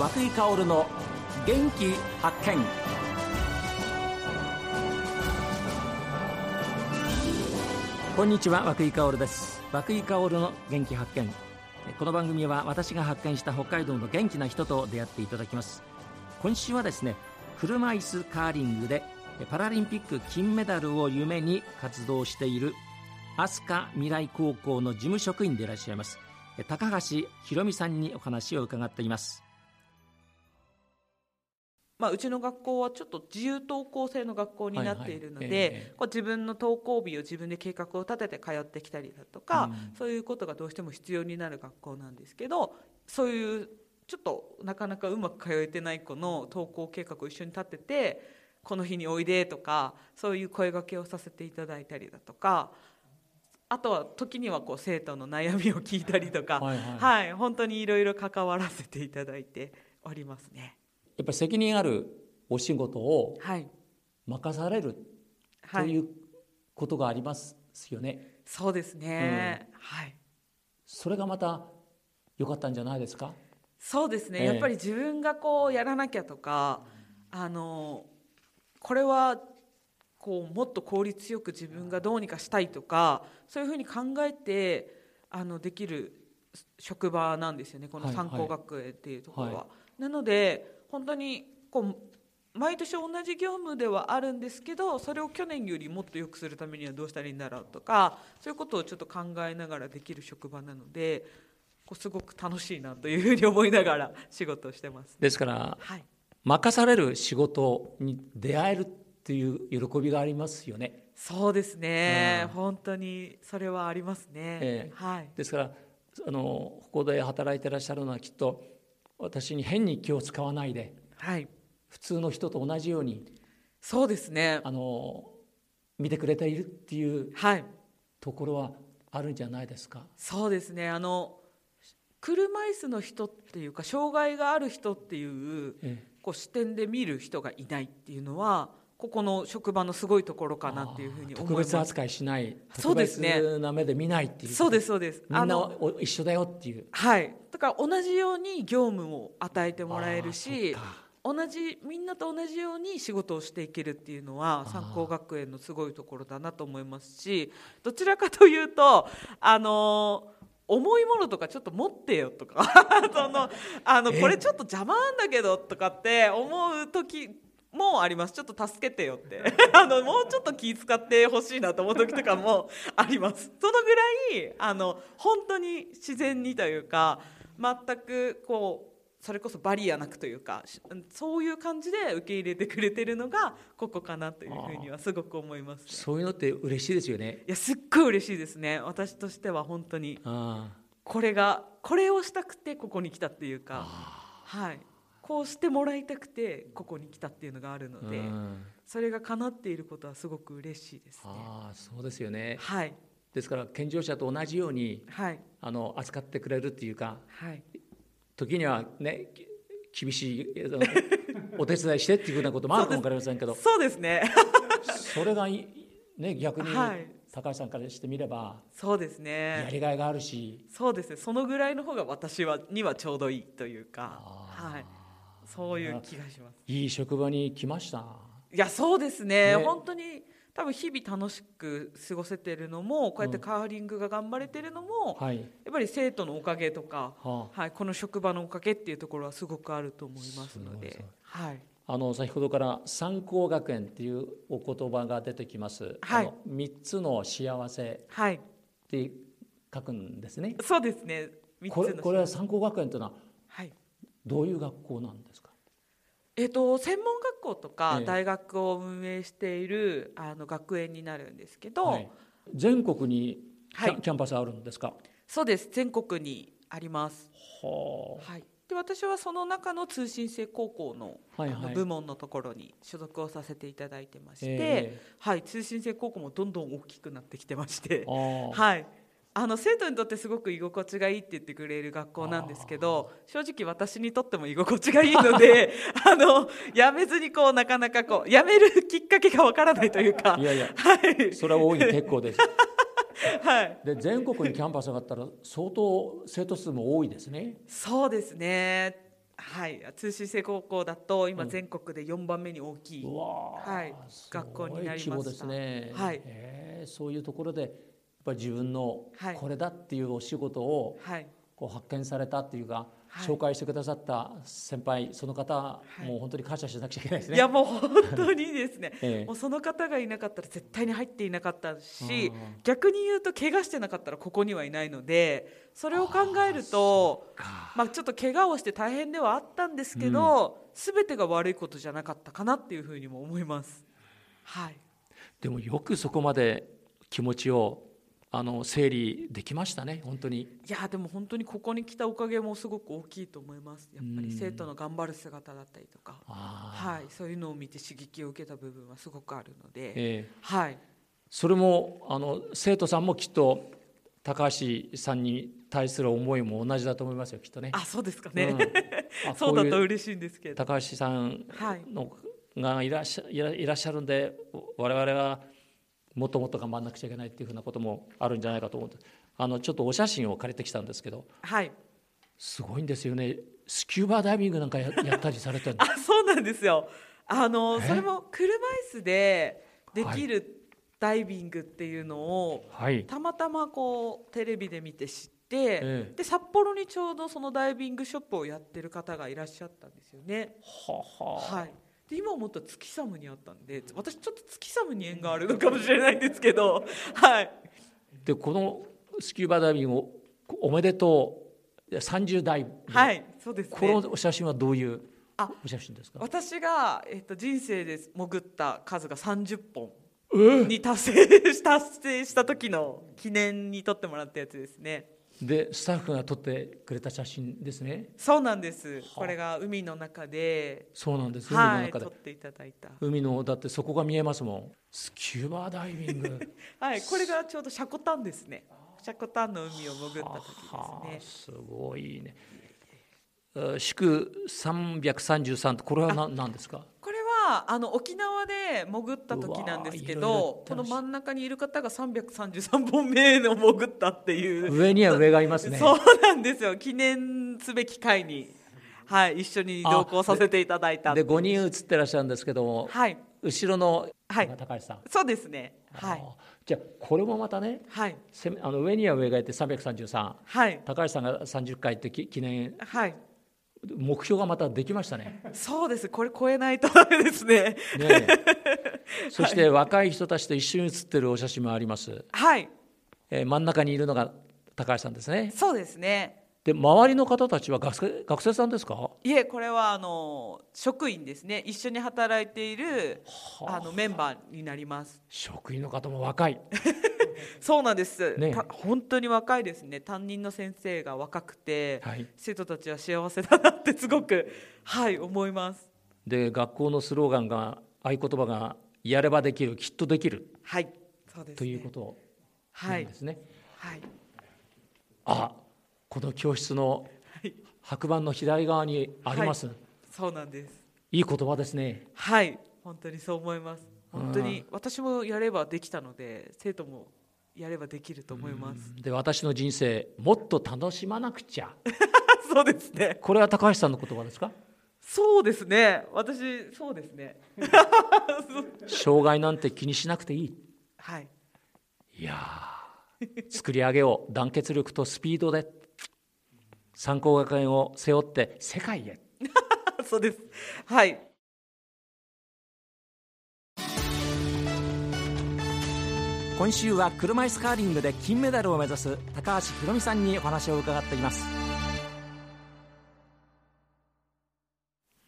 和久井薫の元気発見。こんにちは和久井薫です。和久井薫の元気発見。この番組は私が発見した北海道の元気な人と出会っていただきます。今週はですね車椅子カーリングでパラリンピック金メダルを夢に活動している飛鳥未来高校の事務職員でいらっしゃいます高橋博美さんにお話を伺っています。まあ、うちの学校はちょっと自由登校制の学校になっているので、はいはい。えー、こう自分の登校日を自分で計画を立てて通ってきたりだとか、うん、そういうことがどうしても必要になる学校なんですけどそういうちょっとなかなかうまく通えてない子の登校計画を一緒に立ててこの日においでとかそういう声がけをさせていただいたりだとかあとは時にはこう生徒の悩みを聞いたりとか、はい、はい。はい、本当にいろいろ関わらせていただいておりますね。やっぱり責任あるお仕事を任される、はい、ということがありますよね。そうですね、うん、はい。それがまた良かったんじゃないですか？そうですね、えー、やっぱり自分がこうやらなきゃとか、あのこれはこうもっと効率よく自分がどうにかしたいとかそういうふうに考えてあのできる職場なんですよね。この参考学園っていうところは。はいはい、なので本当にこう毎年同じ業務ではあるんですけどそれを去年よりもっと良くするためにはどうしたらいいんだろうとかそういうことをちょっと考えながらできる職場なのでこうすごく楽しいなというふうに思いながら仕事をしてます。ですから、はい、任される仕事に出会えるっていう喜びがありますよね。そうですね、うん、本当にそれはありますね。えー、はい、ですからあのここで働いてらっしゃるのはきっと私に変に気を使わないで、はい、普通の人と同じようにそうですね。あの見てくれているっていうところはあるんじゃないですか？そうですね。あの車椅子の人っていうか障害がある人っていう、ええ、こう視点で見る人がいないっていうのはここの職場のすごいところかなっていうふうに特別扱いしない特別な目で見ないっていう。そうですそうです。みんな一緒だよっていう。はい。だから同じように業務を与えてもらえるし同じみんなと同じように仕事をしていけるっていうのは三高学園のすごいところだなと思いますしどちらかというとあの重いものとかちょっと持ってよとか。そのあのこれちょっと邪魔なんだけどとかって思う時もあります。ちょっと助けてよって。あのもうちょっと気遣ってほしいなと思う時とかも あります。そのぐらいあの本当に自然にというか全くこうそれこそバリアなくというかそういう感じで受け入れてくれてるのがここかなというふうにはすごく思います、ね、そういうのって嬉しいですよね。いやすっごい嬉しいですね。私としては本当に。これがこれをしたくてここに来たっていうか。はいこうしてもらいたくてここに来たっていうのがあるので、うん、それが叶っていることはすごく嬉しいですね。あそうですよね、はい、ですから健常者と同じように、はい、あの扱ってくれるっていうか、はい、時にはね厳しいお手伝いしてっていうふうなこともあるかも分かりませんけど。そうですね。それがね逆に、はい、高橋さんからしてみればそうですね。やりがいがあるし。そうですね。そのぐらいの方が私はにはちょうどいいというか。はい。そういう気がしますいい職場に来ましたいやそうですね、ね、本当に多分日々楽しく過ごせてるのもこうやってカーリングが頑張れてるのも、うんはい、やっぱり生徒のおかげとか、はあ、はい、この職場のおかげっていうところはすごくあると思いますので。はいあの先ほどから三高学園っていうお言葉が出てきます。はい。三つの幸せ。はい。って書くんですね。そうですね。これこれは三高学園というのは、はい。どういう学校なんですか？えーと、専門学校とか大学を運営している、あの学園になるんですけど、はい、全国にキャ,、キャンパスあるんですか？そうです。全国にあります。は、はい、で私はその中の通信制高校の,、はいはい、部門のところに所属をさせていただいてまして、はい、通信制高校もどんどん大きくなってきてまして、はい、あの生徒にとってすごく居心地がいいって言ってくれる学校なんですけど正直私にとっても居心地がいいので あの辞めずにこうなかなかこう辞めるきっかけがわからないというか。いやいや、はい、それは大いに結構です。はい、で全国にキャンパスがあったら相当生徒数も多いですね。そうですね。はい、通信制高校だと今全国で4番目に大きい、うわーはい学校になりました規模ですね。はい。へーそういうところでぱり自分のはい。これだっていうお仕事をはい、こう発見されたっていうか、はい。紹介してくださった先輩その方、い。もう本当に感謝しなくちゃいけないですね。いやもう本当にですね。ええ。もうその方がいなかったら絶対に入っていなかったしうん。逆に言うと怪我してなかったらここにはいないのでそれを考えるとか。まあ、ちょっと怪我をして大変ではあったんですけど、すべてが悪いことじゃなかったかなっていうふうにも思います。はい、でもよくそこまで気持ちをあの整理できましたね本当に。いやでも本当にここに来たおかげもすごく大きいと思います。やっぱりうん。生徒の頑張る姿だったりとか、あはい、そういうのを見て刺激を受けた部分はすごくあるのーで、ええ。はい、それもあの生徒さんもきっと高橋さんに対する思いも同じだと思いますよきっとね。あそうですかうん。そうだと嬉しいんですけど。高橋さんはい。のがいらっしゃいらっしゃるんで我々はもっともっと頑張らなくちゃいけないっていうふうなこともあるんじゃないかと思って。あのちょっとお写真を借りてきたんですけど。はい。すごいんですよね。スキューバダイビングなんかややったりされてるの？あそうなんですよ。あのえ？それも車椅子でできるダイビングっていうのを、はい。たまたまこうテレビで見て知って、ええ。で札幌にちょうどそのダイビングショップをやってる方がいらっしゃったんですよね。はははいで今思ったら月寒にあったんで私ちょっと月寒に縁があるのかもしれないんですけどはい。でこのスキューバダイビングをおめでとう30代はいそうですこねのお写真はどういうあお写真ですか？私が、えっと、人生で潜った数が30本えに達成し達成した時の記念に撮ってもらったやつですねでスタッフが撮ってくれた写真ですね。そうなんです。はあ。これが海の中で。そうなんです。海のはい中で。撮っていただいた。海のだってそこが見えますもん。スキューバダイビング。はいこれがちょうどシャコタンですね。シャコタンの海を潜った時はあですね。すごいね。え祝333とこれは何何ですか？これはあの沖縄で潜った時なんですけどこの真ん中にいる方が333本目の潜ったっていう。上には上がいますね。そうなんですよ。記念すべき会にはい一緒に同行させていただいたで5人写ってらっしゃるんですけどもはい。後ろのはい。高橋さん、そうですね。はい。じゃあこれもまたねはい。せあの上には上がいて333はい。高橋さんが30回ってき記念。はい目標がまたできましたね。そうですこれ超えないとダメですねねえ そして若い人たちと一緒に写ってるお写真もあります。はいえー真ん中にいるのが高橋さんですね。そうですねで周りの方たちは学生学生さんですか？いえこれはあの職員ですね一緒に働いているはああのメンバーになります職員の方も若い。そうなんです、ね。た本当に若いですね。担任の先生が若くて、はい。生徒たちは幸せだなってすごくはい思います。で学校のスローガンが合言葉がやればできるきっとできる。はいそうです、ね、ということはい。なんですね。はい。あこの教室のはい。白板の左側にあります。そうなんです。いい言葉ですね。はい。本当にそう思います。本当に私もやればできたので生徒もやればできると思います。で私の人生もっと楽しまなくちゃ。そうですね。これは高橋さんの言葉ですか？そうですね。私そうですね。障害なんて気にしなくていい。はい。いやー。作り上げを団結力とスピードで。三高学園を背負って世界へ。そうです。はい今週は車椅子カーリングで金メダルを目指す高橋宏美さんにお話を伺っています。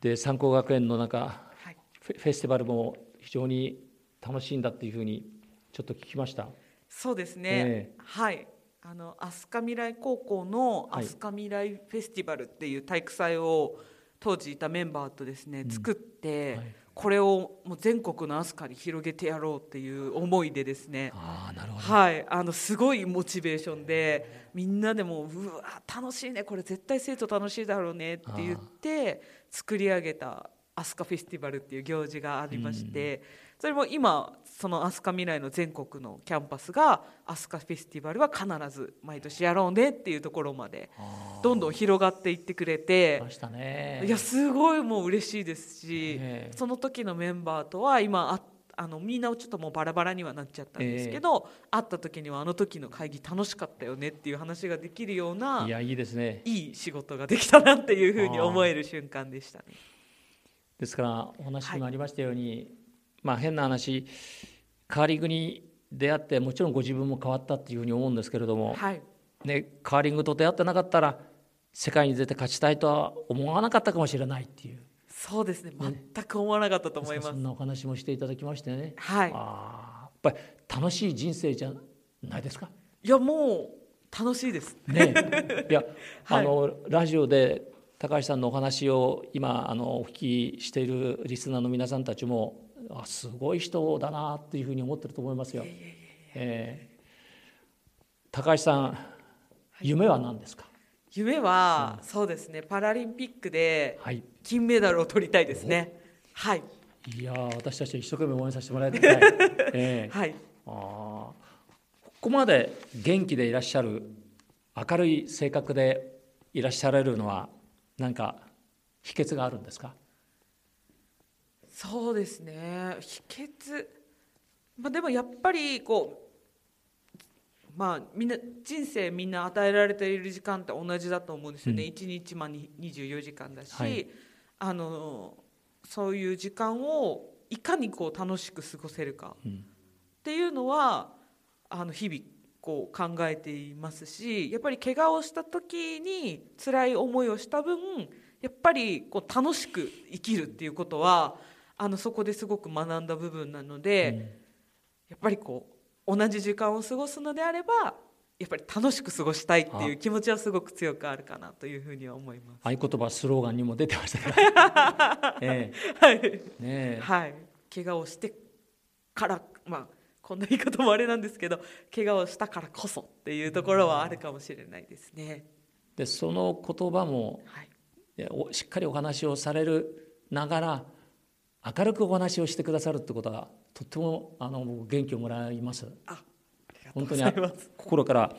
で三高学園の中はい。フェスティバルも非常に楽しいんだっていうふうにちょっと聞きました。そうですね、えはい。あの飛鳥未来高校のはい。飛鳥未来フェスティバルっていう体育祭を当時いたメンバーとですね、うん。作って、はいこれをもう全国の飛鳥に広げてやろうっていう思いでですね。ああなるほど、はい、あのすごいモチベーションでみんなでもうわ楽しいね。これ絶対生徒楽しいだろうねって言って作り上げた飛鳥フェスティバルっていう行事がありましてそれも今その飛鳥未来の全国のキャンパスが飛鳥フェスティバルは必ず毎年やろうねっていうところまでどんどん広がっていってくれていやすごいもう嬉しいですし、ええ。その時のメンバーとは今ああのみんなちょっともうバラバラにはなっちゃったんですけど、会った時にはあの時の会議楽しかったよねっていう話ができるようないやいいですね。いい仕事ができたなっていうふうに思える瞬間でしたね。ですからお話にもありましたように、まあ変な話カーリングに出会ってもちろんご自分も変わったっていうふうに思うんですけれども、はい、ね、カーリングと出会ってなかったら世界に出て勝ちたいとは思わなかったかもしれないっていう。そうですね。全く思わなかったと思います。そんなお話もしていただきましてね、はい、あーやっぱり楽しい人生じゃないですか？いやもう楽しいです。ね、いや、はい。あのラジオで高橋さんのお話を今あのお聞きしているリスナーの皆さんたちもあすごい人だなっていうふうに思ってると思いますよ。えー高橋さん、夢は何ですか？夢は、そうですねパラリンピックではい。金メダルを取りたいですね。はい、いやー私たちは一生懸命応援させてもらいたい。えーはい、あーここまで元気でいらっしゃる明るい性格でいらっしゃられるのは何か秘訣があるんですか？そうですね。秘訣。まあでもやっぱりこうまあみんな人生みんな与えられている時間って同じだと思うんですよね、うん。一日まあに24時間だし、はい。あのそういう時間をいかにこう楽しく過ごせるかうん。っていうのはあの日々こう考えていますしやっぱり怪我をした時に辛い思いをした分やっぱりこう楽しく生きるっていうことはあのそこですごく学んだ部分なので、やっぱりこう同じ時間を過ごすのであればやっぱり楽しく過ごしたいっていう気持ちはすごく強くあるかなというふうには思います。合言葉スローガンにも出てましたから、え。はい、えねえ。はい、怪我をしてからまあこんな言い方もあれなんですけど怪我をしたからこそっていうところはあるかもしれないですね。でその言葉もはい、しっかりお話をされるながら明るくお話をしてくださるってことがとってもあの僕元気をもらいますあ、本当に。心から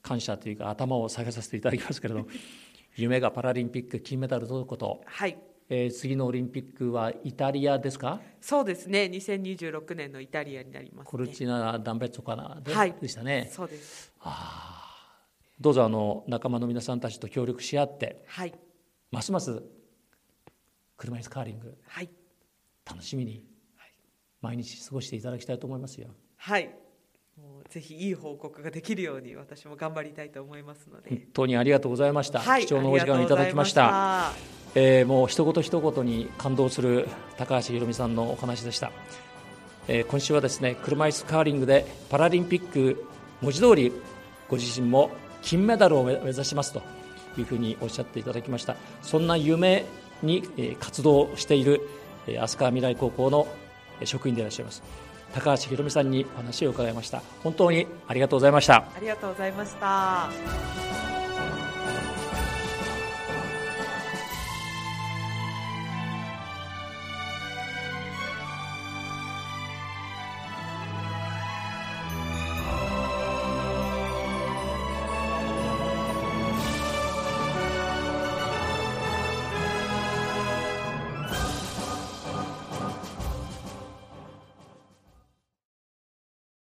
感謝というか頭を下げさせていただきますけれども 夢がパラリンピック金メダル取ること、はい、えー次のオリンピックはイタリアですか？そうですね。2026年のイタリアになります、ね。コルチナ・ダンベッツォかなで,、はいでしたねそうです。どうぞあの仲間の皆さんたちと協力し合ってはい、ますます車椅子カーリングはい、楽しみに毎日過ごしていただきたいと思いますよ。はい。もうぜひいい報告ができるように私も頑張りたいと思いますの本で。当にありがとうございました。はい、貴重なお時間をいただきました。あえーもう一言一言に感動する高橋ひろみさんのお話でした、えー今週はですね車椅子カーリングでパラリンピック文字通りご自身も金メダルを目目指しますというふうにおっしゃっていただきましたそんな夢に、えー活動している、えー飛鳥未来高校のえー職員でいらっしゃいます高橋ひろみさんにお話を伺いました本当にありがとうございましたありがとうございました。